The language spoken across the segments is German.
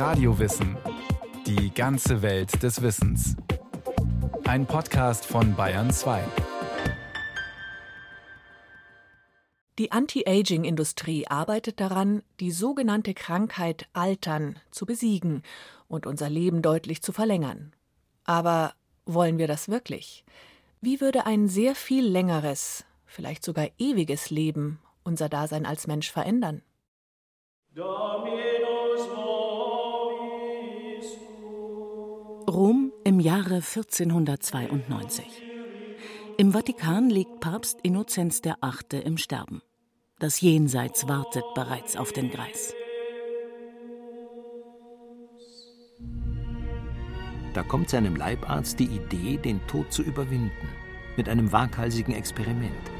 Radiowissen. Die ganze Welt des Wissens. Ein Podcast von Bayern 2. Die Anti-Aging-Industrie arbeitet daran, die sogenannte Krankheit Altern zu besiegen und unser Leben deutlich zu verlängern. Aber wollen wir das wirklich? Wie würde ein sehr viel längeres, vielleicht sogar ewiges Leben unser Dasein als Mensch verändern? Rom im Jahre 1492. Im Vatikan liegt Papst Innozenz VIII. im Sterben. Das Jenseits wartet bereits auf den Greis. Da kommt seinem Leibarzt die Idee, den Tod zu überwinden, mit einem waghalsigen Experiment.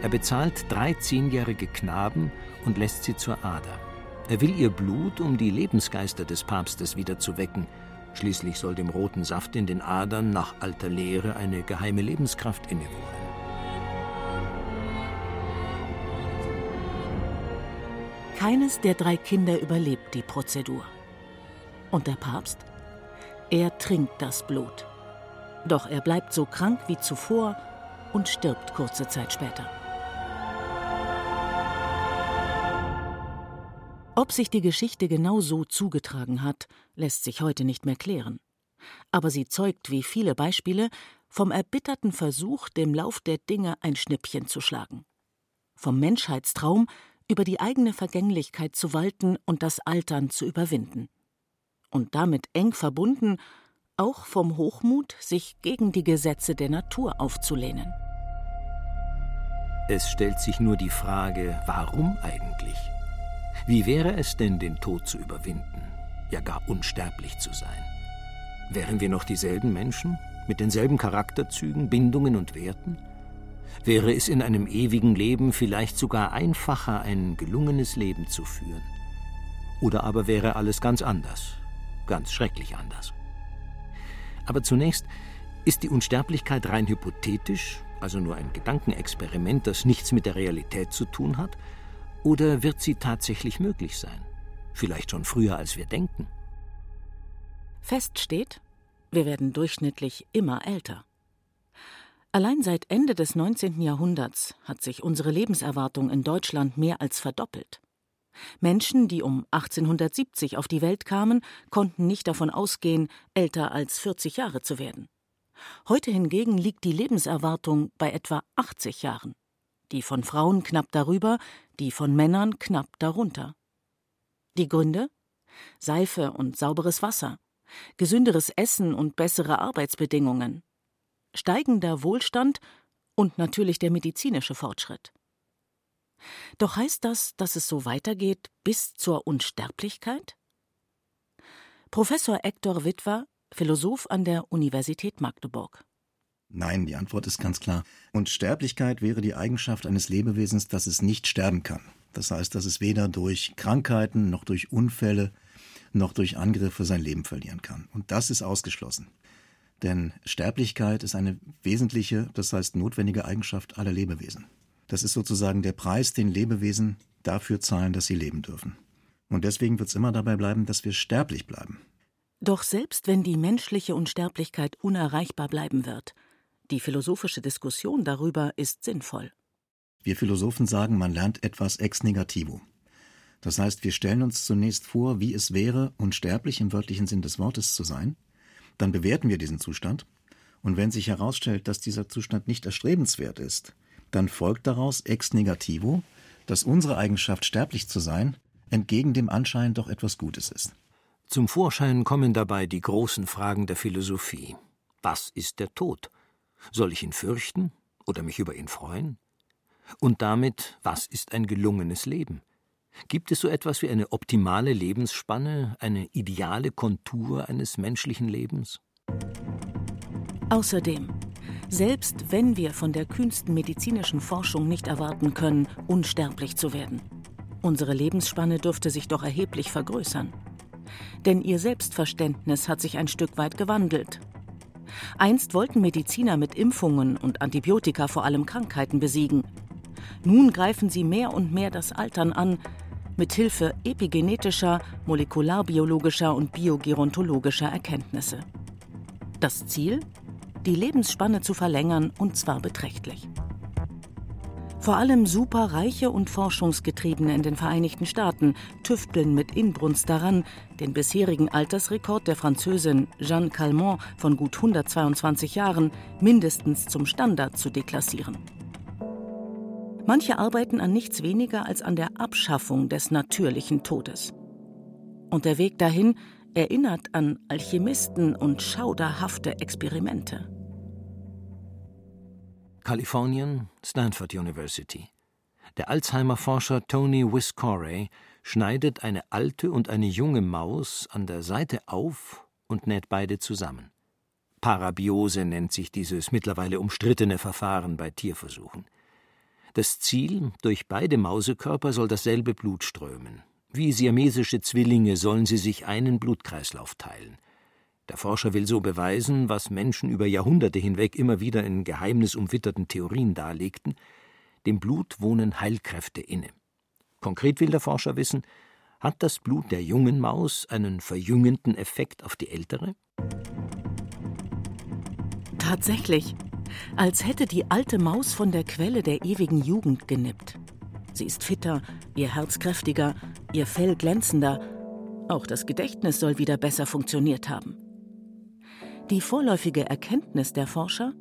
Er bezahlt drei zehnjährige Knaben und lässt sie zur Ader. Er will ihr Blut, um die Lebensgeister des Papstes wieder zu wecken. Schließlich soll dem roten Saft in den Adern nach alter Lehre eine geheime Lebenskraft innewohnen. Keines der drei Kinder überlebt die Prozedur. Und der Papst? Er trinkt das Blut. Doch er bleibt so krank wie zuvor und stirbt kurze Zeit später. Ob sich die Geschichte genau so zugetragen hat, lässt sich heute nicht mehr klären. Aber sie zeugt, wie viele Beispiele, vom erbitterten Versuch, dem Lauf der Dinge ein Schnippchen zu schlagen. Vom Menschheitstraum, über die eigene Vergänglichkeit zu walten und das Altern zu überwinden. Und damit eng verbunden auch vom Hochmut, sich gegen die Gesetze der Natur aufzulehnen. Es stellt sich nur die Frage, warum eigentlich? Wie wäre es denn, den Tod zu überwinden, ja gar unsterblich zu sein? Wären wir noch dieselben Menschen, mit denselben Charakterzügen, Bindungen und Werten? wäre es in einem ewigen Leben vielleicht sogar einfacher, ein gelungenes Leben zu führen. Oder aber wäre alles ganz anders, ganz schrecklich anders. Aber zunächst ist die Unsterblichkeit rein hypothetisch, also nur ein Gedankenexperiment, das nichts mit der Realität zu tun hat, oder wird sie tatsächlich möglich sein? Vielleicht schon früher, als wir denken. Fest steht, wir werden durchschnittlich immer älter. Allein seit Ende des 19. Jahrhunderts hat sich unsere Lebenserwartung in Deutschland mehr als verdoppelt. Menschen, die um 1870 auf die Welt kamen, konnten nicht davon ausgehen, älter als 40 Jahre zu werden. Heute hingegen liegt die Lebenserwartung bei etwa 80 Jahren. Die von Frauen knapp darüber, die von Männern knapp darunter. Die Gründe? Seife und sauberes Wasser, gesünderes Essen und bessere Arbeitsbedingungen, steigender Wohlstand und natürlich der medizinische Fortschritt. Doch heißt das, dass es so weitergeht bis zur Unsterblichkeit? Professor Hector Witwer, Philosoph an der Universität Magdeburg. Nein, die Antwort ist ganz klar. Unsterblichkeit wäre die Eigenschaft eines Lebewesens, dass es nicht sterben kann. Das heißt, dass es weder durch Krankheiten noch durch Unfälle noch durch Angriffe sein Leben verlieren kann. Und das ist ausgeschlossen. Denn Sterblichkeit ist eine wesentliche, das heißt notwendige Eigenschaft aller Lebewesen. Das ist sozusagen der Preis, den Lebewesen dafür zahlen, dass sie leben dürfen. Und deswegen wird es immer dabei bleiben, dass wir sterblich bleiben. Doch selbst wenn die menschliche Unsterblichkeit unerreichbar bleiben wird, die philosophische Diskussion darüber ist sinnvoll. Wir Philosophen sagen, man lernt etwas ex negativo. Das heißt, wir stellen uns zunächst vor, wie es wäre, unsterblich im wörtlichen Sinn des Wortes zu sein, dann bewerten wir diesen Zustand, und wenn sich herausstellt, dass dieser Zustand nicht erstrebenswert ist, dann folgt daraus ex negativo, dass unsere Eigenschaft, sterblich zu sein, entgegen dem Anschein doch etwas Gutes ist. Zum Vorschein kommen dabei die großen Fragen der Philosophie. Was ist der Tod? Soll ich ihn fürchten oder mich über ihn freuen? Und damit, was ist ein gelungenes Leben? Gibt es so etwas wie eine optimale Lebensspanne, eine ideale Kontur eines menschlichen Lebens? Außerdem, selbst wenn wir von der kühnsten medizinischen Forschung nicht erwarten können, unsterblich zu werden, unsere Lebensspanne dürfte sich doch erheblich vergrößern. Denn ihr Selbstverständnis hat sich ein Stück weit gewandelt. Einst wollten Mediziner mit Impfungen und Antibiotika vor allem Krankheiten besiegen. Nun greifen sie mehr und mehr das Altern an, mit Hilfe epigenetischer, molekularbiologischer und biogerontologischer Erkenntnisse. Das Ziel? Die Lebensspanne zu verlängern und zwar beträchtlich. Vor allem Superreiche und Forschungsgetriebene in den Vereinigten Staaten tüfteln mit Inbrunst daran, den bisherigen Altersrekord der Französin Jeanne Calment von gut 122 Jahren mindestens zum Standard zu deklassieren. Manche arbeiten an nichts weniger als an der Abschaffung des natürlichen Todes. Und der Weg dahin erinnert an Alchemisten und schauderhafte Experimente. Kalifornien, Stanford University. Der Alzheimer-Forscher Tony Wiscorey schneidet eine alte und eine junge Maus an der Seite auf und näht beide zusammen. Parabiose nennt sich dieses mittlerweile umstrittene Verfahren bei Tierversuchen. Das Ziel, durch beide Mausekörper soll dasselbe Blut strömen. Wie siamesische Zwillinge sollen sie sich einen Blutkreislauf teilen. Der Forscher will so beweisen, was Menschen über Jahrhunderte hinweg immer wieder in geheimnisumwitterten Theorien darlegten, dem Blut wohnen Heilkräfte inne. Konkret will der Forscher wissen, hat das Blut der jungen Maus einen verjüngenden Effekt auf die ältere? Tatsächlich als hätte die alte Maus von der Quelle der ewigen Jugend genippt. Sie ist fitter, ihr Herz kräftiger, ihr Fell glänzender, auch das Gedächtnis soll wieder besser funktioniert haben. Die vorläufige Erkenntnis der Forscher?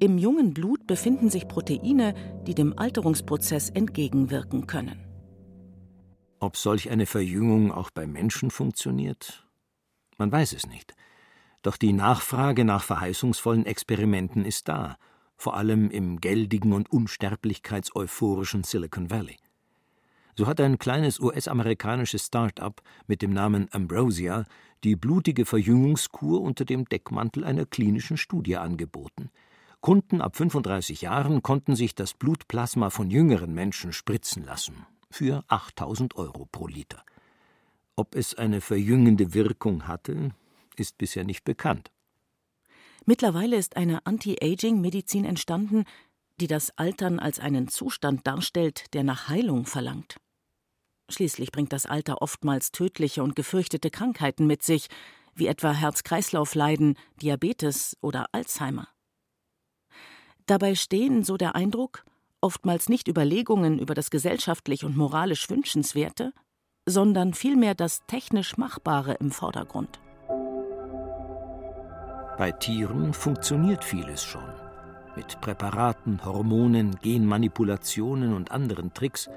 Im jungen Blut befinden sich Proteine, die dem Alterungsprozess entgegenwirken können. Ob solch eine Verjüngung auch bei Menschen funktioniert? Man weiß es nicht. Doch die Nachfrage nach verheißungsvollen Experimenten ist da, vor allem im geldigen und unsterblichkeitseuphorischen Silicon Valley. So hat ein kleines US-amerikanisches Start-up mit dem Namen Ambrosia die blutige Verjüngungskur unter dem Deckmantel einer klinischen Studie angeboten. Kunden ab 35 Jahren konnten sich das Blutplasma von jüngeren Menschen spritzen lassen für 8000 Euro pro Liter. Ob es eine verjüngende Wirkung hatte, ist bisher nicht bekannt. Mittlerweile ist eine Anti-Aging-Medizin entstanden, die das Altern als einen Zustand darstellt, der nach Heilung verlangt. Schließlich bringt das Alter oftmals tödliche und gefürchtete Krankheiten mit sich, wie etwa Herz-Kreislauf-Leiden, Diabetes oder Alzheimer. Dabei stehen, so der Eindruck, oftmals nicht Überlegungen über das gesellschaftlich und moralisch Wünschenswerte, sondern vielmehr das technisch Machbare im Vordergrund. Bei Tieren funktioniert vieles schon. Mit Präparaten, Hormonen, Genmanipulationen und anderen Tricks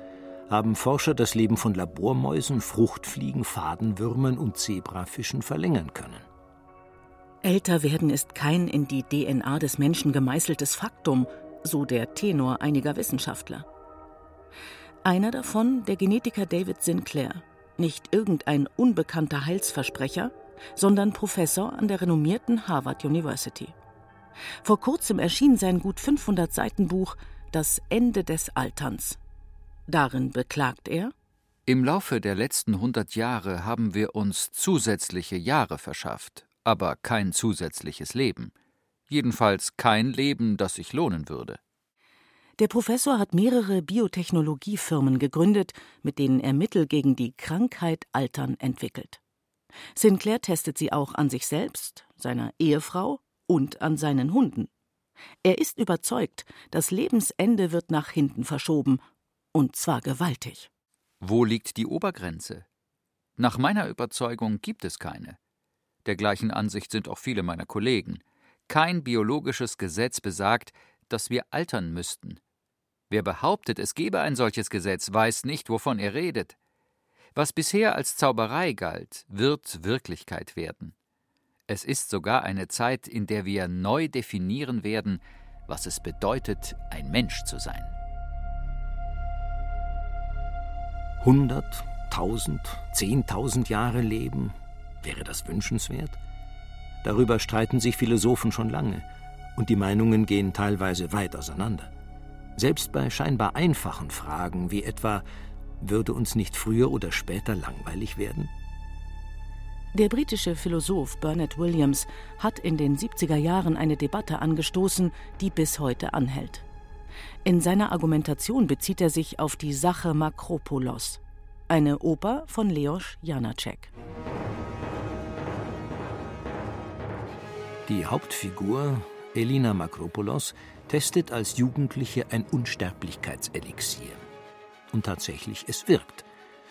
haben Forscher das Leben von Labormäusen, Fruchtfliegen, Fadenwürmern und Zebrafischen verlängern können. Älter werden ist kein in die DNA des Menschen gemeißeltes Faktum, so der Tenor einiger Wissenschaftler. Einer davon, der Genetiker David Sinclair, nicht irgendein unbekannter Heilsversprecher, sondern Professor an der renommierten Harvard University. Vor kurzem erschien sein gut 500 Seiten Buch Das Ende des Alterns. Darin beklagt er, im Laufe der letzten 100 Jahre haben wir uns zusätzliche Jahre verschafft, aber kein zusätzliches Leben. Jedenfalls kein Leben, das sich lohnen würde. Der Professor hat mehrere Biotechnologiefirmen gegründet, mit denen er Mittel gegen die Krankheit Altern entwickelt. Sinclair testet sie auch an sich selbst, seiner Ehefrau und an seinen Hunden. Er ist überzeugt, das Lebensende wird nach hinten verschoben, und zwar gewaltig. Wo liegt die Obergrenze? Nach meiner Überzeugung gibt es keine. Der gleichen Ansicht sind auch viele meiner Kollegen. Kein biologisches Gesetz besagt, dass wir altern müssten. Wer behauptet, es gebe ein solches Gesetz, weiß nicht, wovon er redet. Was bisher als Zauberei galt, wird Wirklichkeit werden. Es ist sogar eine Zeit, in der wir neu definieren werden, was es bedeutet, ein Mensch zu sein. Hundert, tausend, zehntausend Jahre leben, wäre das wünschenswert? Darüber streiten sich Philosophen schon lange, und die Meinungen gehen teilweise weit auseinander. Selbst bei scheinbar einfachen Fragen wie etwa würde uns nicht früher oder später langweilig werden? Der britische Philosoph Bernard Williams hat in den 70er Jahren eine Debatte angestoßen, die bis heute anhält. In seiner Argumentation bezieht er sich auf die Sache Makropolos. eine Oper von Leos Janacek. Die Hauptfigur, Elina Makropoulos, testet als Jugendliche ein Unsterblichkeitselixier. Und tatsächlich, es wirkt.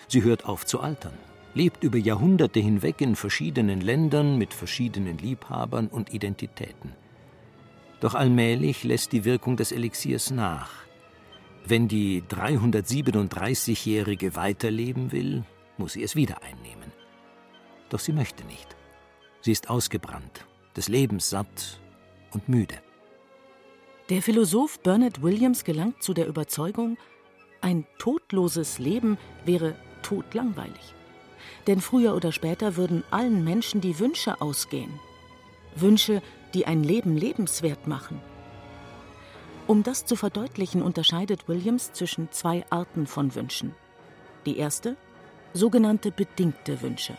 Sie hört auf zu altern, lebt über Jahrhunderte hinweg in verschiedenen Ländern mit verschiedenen Liebhabern und Identitäten. Doch allmählich lässt die Wirkung des Elixiers nach. Wenn die 337-Jährige weiterleben will, muss sie es wieder einnehmen. Doch sie möchte nicht. Sie ist ausgebrannt, des Lebens satt und müde. Der Philosoph Bernard Williams gelangt zu der Überzeugung, ein todloses Leben wäre todlangweilig. Denn früher oder später würden allen Menschen die Wünsche ausgehen. Wünsche, die ein Leben lebenswert machen. Um das zu verdeutlichen, unterscheidet Williams zwischen zwei Arten von Wünschen. Die erste, sogenannte bedingte Wünsche.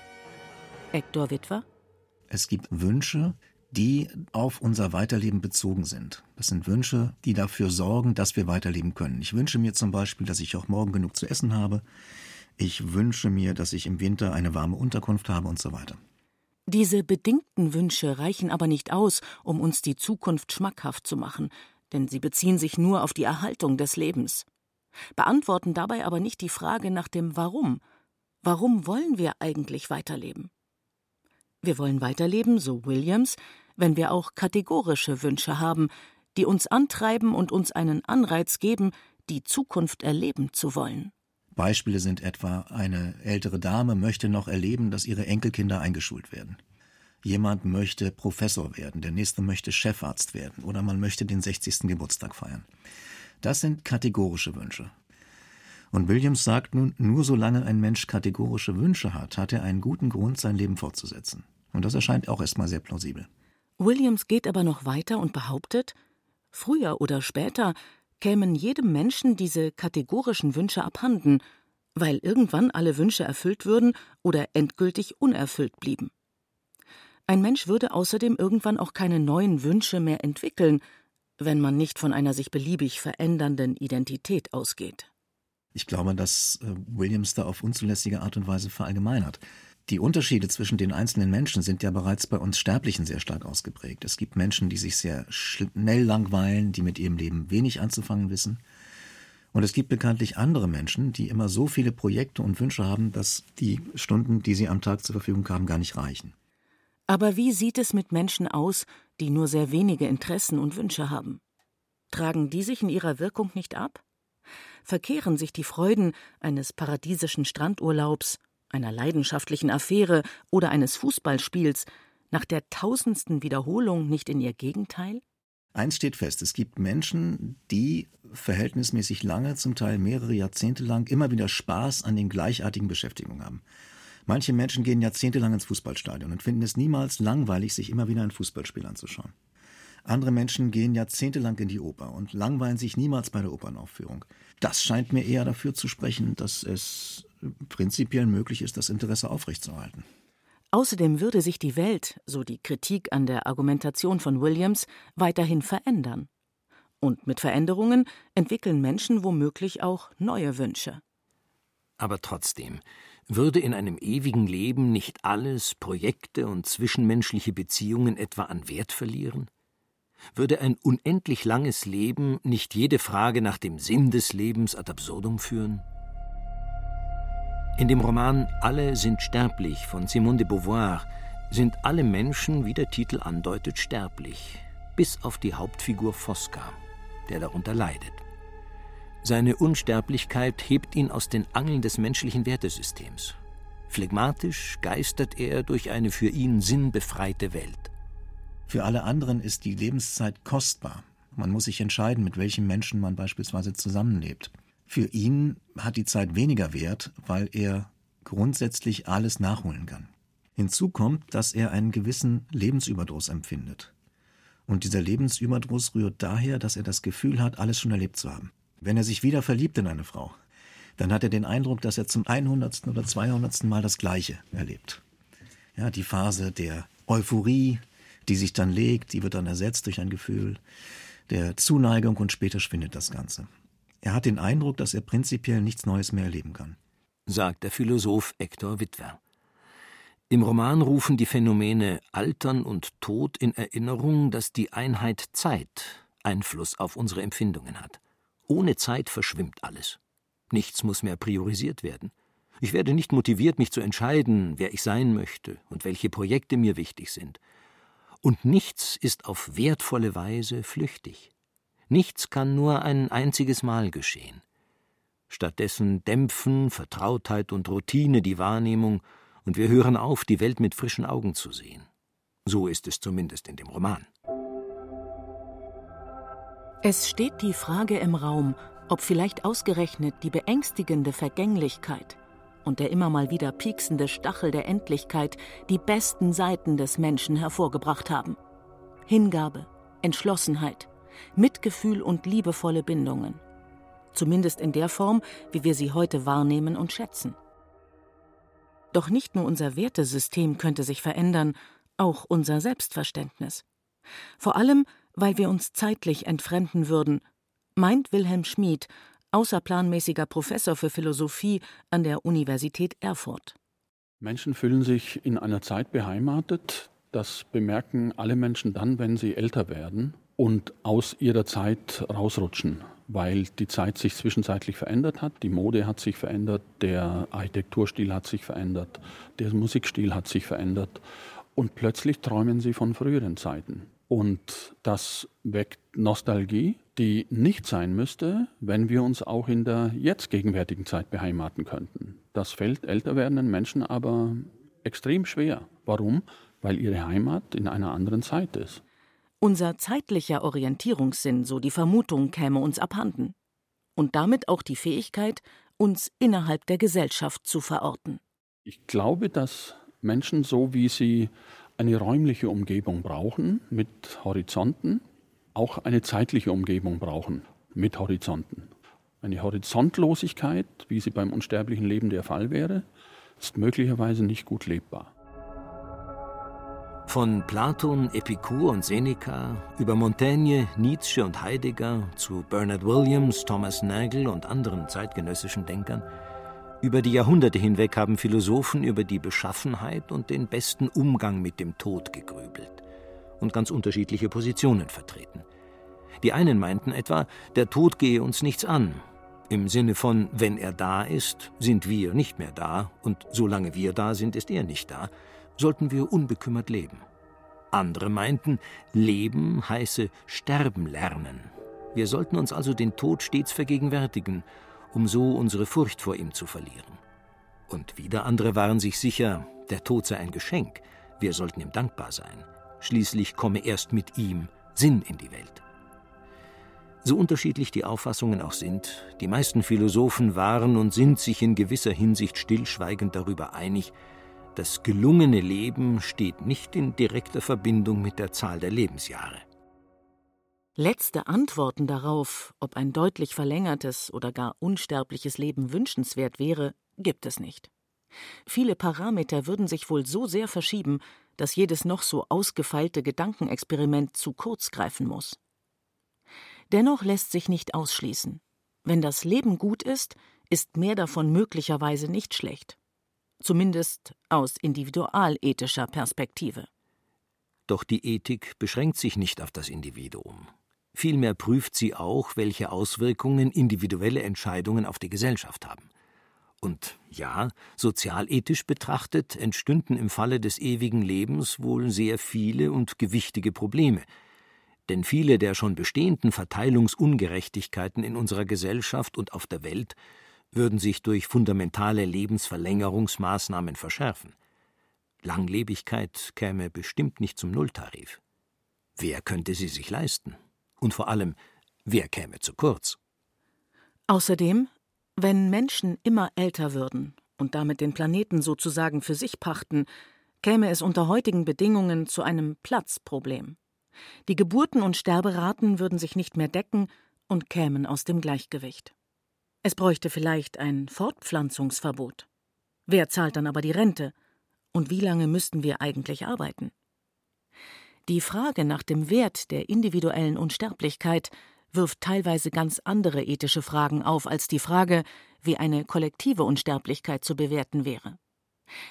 Hector Witwer. Es gibt Wünsche, die auf unser Weiterleben bezogen sind. Das sind Wünsche, die dafür sorgen, dass wir weiterleben können. Ich wünsche mir zum Beispiel, dass ich auch morgen genug zu essen habe. Ich wünsche mir, dass ich im Winter eine warme Unterkunft habe und so weiter. Diese bedingten Wünsche reichen aber nicht aus, um uns die Zukunft schmackhaft zu machen, denn sie beziehen sich nur auf die Erhaltung des Lebens, beantworten dabei aber nicht die Frage nach dem Warum. Warum wollen wir eigentlich weiterleben? Wir wollen weiterleben, so Williams, wenn wir auch kategorische Wünsche haben, die uns antreiben und uns einen Anreiz geben, die Zukunft erleben zu wollen. Beispiele sind etwa, eine ältere Dame möchte noch erleben, dass ihre Enkelkinder eingeschult werden. Jemand möchte Professor werden, der nächste möchte Chefarzt werden oder man möchte den 60. Geburtstag feiern. Das sind kategorische Wünsche. Und Williams sagt nun, nur solange ein Mensch kategorische Wünsche hat, hat er einen guten Grund, sein Leben fortzusetzen. Und das erscheint auch erstmal sehr plausibel. Williams geht aber noch weiter und behauptet, früher oder später kämen jedem Menschen diese kategorischen Wünsche abhanden, weil irgendwann alle Wünsche erfüllt würden oder endgültig unerfüllt blieben. Ein Mensch würde außerdem irgendwann auch keine neuen Wünsche mehr entwickeln, wenn man nicht von einer sich beliebig verändernden Identität ausgeht. Ich glaube, dass äh, Williams da auf unzulässige Art und Weise verallgemeinert. Die Unterschiede zwischen den einzelnen Menschen sind ja bereits bei uns Sterblichen sehr stark ausgeprägt. Es gibt Menschen, die sich sehr schnell langweilen, die mit ihrem Leben wenig anzufangen wissen. Und es gibt bekanntlich andere Menschen, die immer so viele Projekte und Wünsche haben, dass die Stunden, die sie am Tag zur Verfügung haben, gar nicht reichen. Aber wie sieht es mit Menschen aus, die nur sehr wenige Interessen und Wünsche haben? Tragen die sich in ihrer Wirkung nicht ab? Verkehren sich die Freuden eines paradiesischen Strandurlaubs einer leidenschaftlichen Affäre oder eines Fußballspiels nach der tausendsten Wiederholung nicht in ihr Gegenteil? Eins steht fest, es gibt Menschen, die verhältnismäßig lange, zum Teil mehrere Jahrzehnte lang, immer wieder Spaß an den gleichartigen Beschäftigungen haben. Manche Menschen gehen jahrzehntelang ins Fußballstadion und finden es niemals langweilig, sich immer wieder ein Fußballspiel anzuschauen. Andere Menschen gehen jahrzehntelang in die Oper und langweilen sich niemals bei der Opernaufführung. Das scheint mir eher dafür zu sprechen, dass es prinzipiell möglich ist, das Interesse aufrechtzuerhalten. Außerdem würde sich die Welt, so die Kritik an der Argumentation von Williams, weiterhin verändern. Und mit Veränderungen entwickeln Menschen womöglich auch neue Wünsche. Aber trotzdem, würde in einem ewigen Leben nicht alles, Projekte und zwischenmenschliche Beziehungen etwa an Wert verlieren? Würde ein unendlich langes Leben nicht jede Frage nach dem Sinn des Lebens ad absurdum führen? In dem Roman Alle sind sterblich von Simone de Beauvoir sind alle Menschen, wie der Titel andeutet, sterblich, bis auf die Hauptfigur Fosca, der darunter leidet. Seine Unsterblichkeit hebt ihn aus den Angeln des menschlichen Wertesystems. Phlegmatisch geistert er durch eine für ihn sinnbefreite Welt. Für alle anderen ist die Lebenszeit kostbar. Man muss sich entscheiden, mit welchen Menschen man beispielsweise zusammenlebt. Für ihn hat die Zeit weniger Wert, weil er grundsätzlich alles nachholen kann. Hinzu kommt, dass er einen gewissen Lebensüberdruss empfindet. Und dieser Lebensüberdruss rührt daher, dass er das Gefühl hat, alles schon erlebt zu haben. Wenn er sich wieder verliebt in eine Frau, dann hat er den Eindruck, dass er zum 100. oder 200. Mal das Gleiche erlebt. Ja, die Phase der Euphorie, die sich dann legt, die wird dann ersetzt durch ein Gefühl der Zuneigung und später schwindet das Ganze. Er hat den Eindruck, dass er prinzipiell nichts Neues mehr erleben kann. sagt der Philosoph Hector Wittwer. Im Roman rufen die Phänomene Altern und Tod in Erinnerung, dass die Einheit Zeit Einfluss auf unsere Empfindungen hat. Ohne Zeit verschwimmt alles. Nichts muss mehr priorisiert werden. Ich werde nicht motiviert, mich zu entscheiden, wer ich sein möchte und welche Projekte mir wichtig sind. Und nichts ist auf wertvolle Weise flüchtig. Nichts kann nur ein einziges Mal geschehen. Stattdessen dämpfen Vertrautheit und Routine die Wahrnehmung und wir hören auf, die Welt mit frischen Augen zu sehen. So ist es zumindest in dem Roman. Es steht die Frage im Raum, ob vielleicht ausgerechnet die beängstigende Vergänglichkeit und der immer mal wieder pieksende Stachel der Endlichkeit die besten Seiten des Menschen hervorgebracht haben. Hingabe, Entschlossenheit, Mitgefühl und liebevolle Bindungen. Zumindest in der Form, wie wir sie heute wahrnehmen und schätzen. Doch nicht nur unser Wertesystem könnte sich verändern, auch unser Selbstverständnis. Vor allem, weil wir uns zeitlich entfremden würden, meint Wilhelm Schmid, außerplanmäßiger Professor für Philosophie an der Universität Erfurt. Menschen fühlen sich in einer Zeit beheimatet. Das bemerken alle Menschen dann, wenn sie älter werden und aus ihrer Zeit rausrutschen, weil die Zeit sich zwischenzeitlich verändert hat, die Mode hat sich verändert, der Architekturstil hat sich verändert, der Musikstil hat sich verändert und plötzlich träumen sie von früheren Zeiten. Und das weckt Nostalgie, die nicht sein müsste, wenn wir uns auch in der jetzt gegenwärtigen Zeit beheimaten könnten. Das fällt älter werdenden Menschen aber extrem schwer. Warum? Weil ihre Heimat in einer anderen Zeit ist. Unser zeitlicher Orientierungssinn, so die Vermutung, käme uns abhanden. Und damit auch die Fähigkeit, uns innerhalb der Gesellschaft zu verorten. Ich glaube, dass Menschen, so wie sie eine räumliche Umgebung brauchen mit Horizonten, auch eine zeitliche Umgebung brauchen mit Horizonten. Eine Horizontlosigkeit, wie sie beim unsterblichen Leben der Fall wäre, ist möglicherweise nicht gut lebbar. Von Platon, Epikur und Seneca über Montaigne, Nietzsche und Heidegger zu Bernard Williams, Thomas Nagel und anderen zeitgenössischen Denkern, über die Jahrhunderte hinweg haben Philosophen über die Beschaffenheit und den besten Umgang mit dem Tod gegrübelt und ganz unterschiedliche Positionen vertreten. Die einen meinten etwa, der Tod gehe uns nichts an, im Sinne von, wenn er da ist, sind wir nicht mehr da, und solange wir da sind, ist er nicht da, sollten wir unbekümmert leben. Andere meinten, Leben heiße Sterben lernen. Wir sollten uns also den Tod stets vergegenwärtigen, um so unsere Furcht vor ihm zu verlieren. Und wieder andere waren sich sicher, der Tod sei ein Geschenk, wir sollten ihm dankbar sein. Schließlich komme erst mit ihm Sinn in die Welt. So unterschiedlich die Auffassungen auch sind, die meisten Philosophen waren und sind sich in gewisser Hinsicht stillschweigend darüber einig, das gelungene Leben steht nicht in direkter Verbindung mit der Zahl der Lebensjahre. Letzte Antworten darauf, ob ein deutlich verlängertes oder gar unsterbliches Leben wünschenswert wäre, gibt es nicht. Viele Parameter würden sich wohl so sehr verschieben, dass jedes noch so ausgefeilte Gedankenexperiment zu kurz greifen muss. Dennoch lässt sich nicht ausschließen. Wenn das Leben gut ist, ist mehr davon möglicherweise nicht schlecht zumindest aus individualethischer Perspektive. Doch die Ethik beschränkt sich nicht auf das Individuum. Vielmehr prüft sie auch, welche Auswirkungen individuelle Entscheidungen auf die Gesellschaft haben. Und ja, sozialethisch betrachtet entstünden im Falle des ewigen Lebens wohl sehr viele und gewichtige Probleme. Denn viele der schon bestehenden Verteilungsungerechtigkeiten in unserer Gesellschaft und auf der Welt würden sich durch fundamentale Lebensverlängerungsmaßnahmen verschärfen. Langlebigkeit käme bestimmt nicht zum Nulltarif. Wer könnte sie sich leisten? Und vor allem, wer käme zu kurz? Außerdem, wenn Menschen immer älter würden und damit den Planeten sozusagen für sich pachten, käme es unter heutigen Bedingungen zu einem Platzproblem. Die Geburten und Sterberaten würden sich nicht mehr decken und kämen aus dem Gleichgewicht. Es bräuchte vielleicht ein Fortpflanzungsverbot. Wer zahlt dann aber die Rente? Und wie lange müssten wir eigentlich arbeiten? Die Frage nach dem Wert der individuellen Unsterblichkeit wirft teilweise ganz andere ethische Fragen auf als die Frage, wie eine kollektive Unsterblichkeit zu bewerten wäre.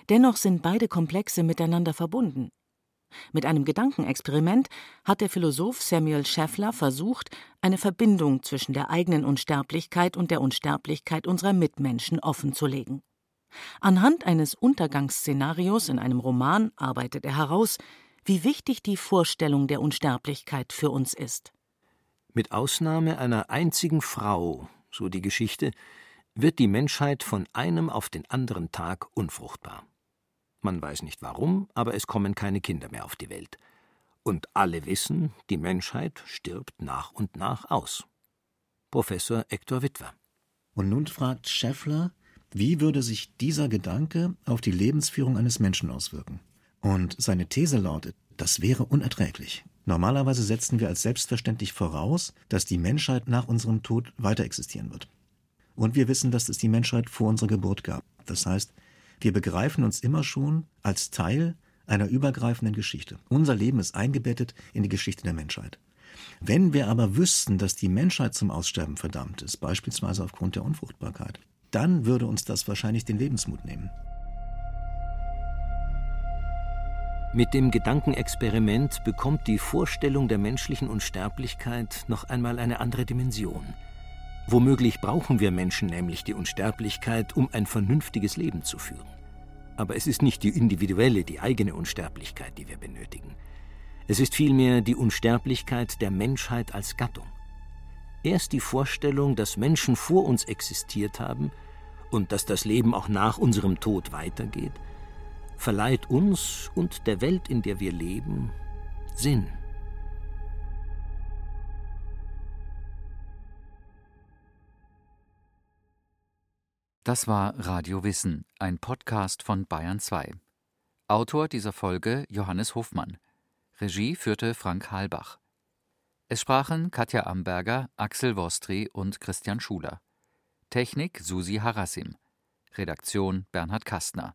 Dennoch sind beide Komplexe miteinander verbunden. Mit einem Gedankenexperiment hat der Philosoph Samuel Scheffler versucht, eine Verbindung zwischen der eigenen Unsterblichkeit und der Unsterblichkeit unserer Mitmenschen offenzulegen. Anhand eines Untergangsszenarios in einem Roman arbeitet er heraus, wie wichtig die Vorstellung der Unsterblichkeit für uns ist. Mit Ausnahme einer einzigen Frau, so die Geschichte, wird die Menschheit von einem auf den anderen Tag unfruchtbar. Man weiß nicht warum, aber es kommen keine Kinder mehr auf die Welt. Und alle wissen, die Menschheit stirbt nach und nach aus. Professor Hector Witwer. Und nun fragt Scheffler, wie würde sich dieser Gedanke auf die Lebensführung eines Menschen auswirken? Und seine These lautet, das wäre unerträglich. Normalerweise setzen wir als selbstverständlich voraus, dass die Menschheit nach unserem Tod weiter existieren wird. Und wir wissen, dass es die Menschheit vor unserer Geburt gab. Das heißt, wir begreifen uns immer schon als Teil einer übergreifenden Geschichte. Unser Leben ist eingebettet in die Geschichte der Menschheit. Wenn wir aber wüssten, dass die Menschheit zum Aussterben verdammt ist, beispielsweise aufgrund der Unfruchtbarkeit, dann würde uns das wahrscheinlich den Lebensmut nehmen. Mit dem Gedankenexperiment bekommt die Vorstellung der menschlichen Unsterblichkeit noch einmal eine andere Dimension. Womöglich brauchen wir Menschen nämlich die Unsterblichkeit, um ein vernünftiges Leben zu führen. Aber es ist nicht die individuelle, die eigene Unsterblichkeit, die wir benötigen. Es ist vielmehr die Unsterblichkeit der Menschheit als Gattung. Erst die Vorstellung, dass Menschen vor uns existiert haben und dass das Leben auch nach unserem Tod weitergeht, verleiht uns und der Welt, in der wir leben, Sinn. Das war Radio Wissen, ein Podcast von Bayern 2. Autor dieser Folge Johannes Hofmann. Regie führte Frank Halbach. Es sprachen Katja Amberger, Axel Wostri und Christian Schuler. Technik Susi Harassim. Redaktion Bernhard Kastner.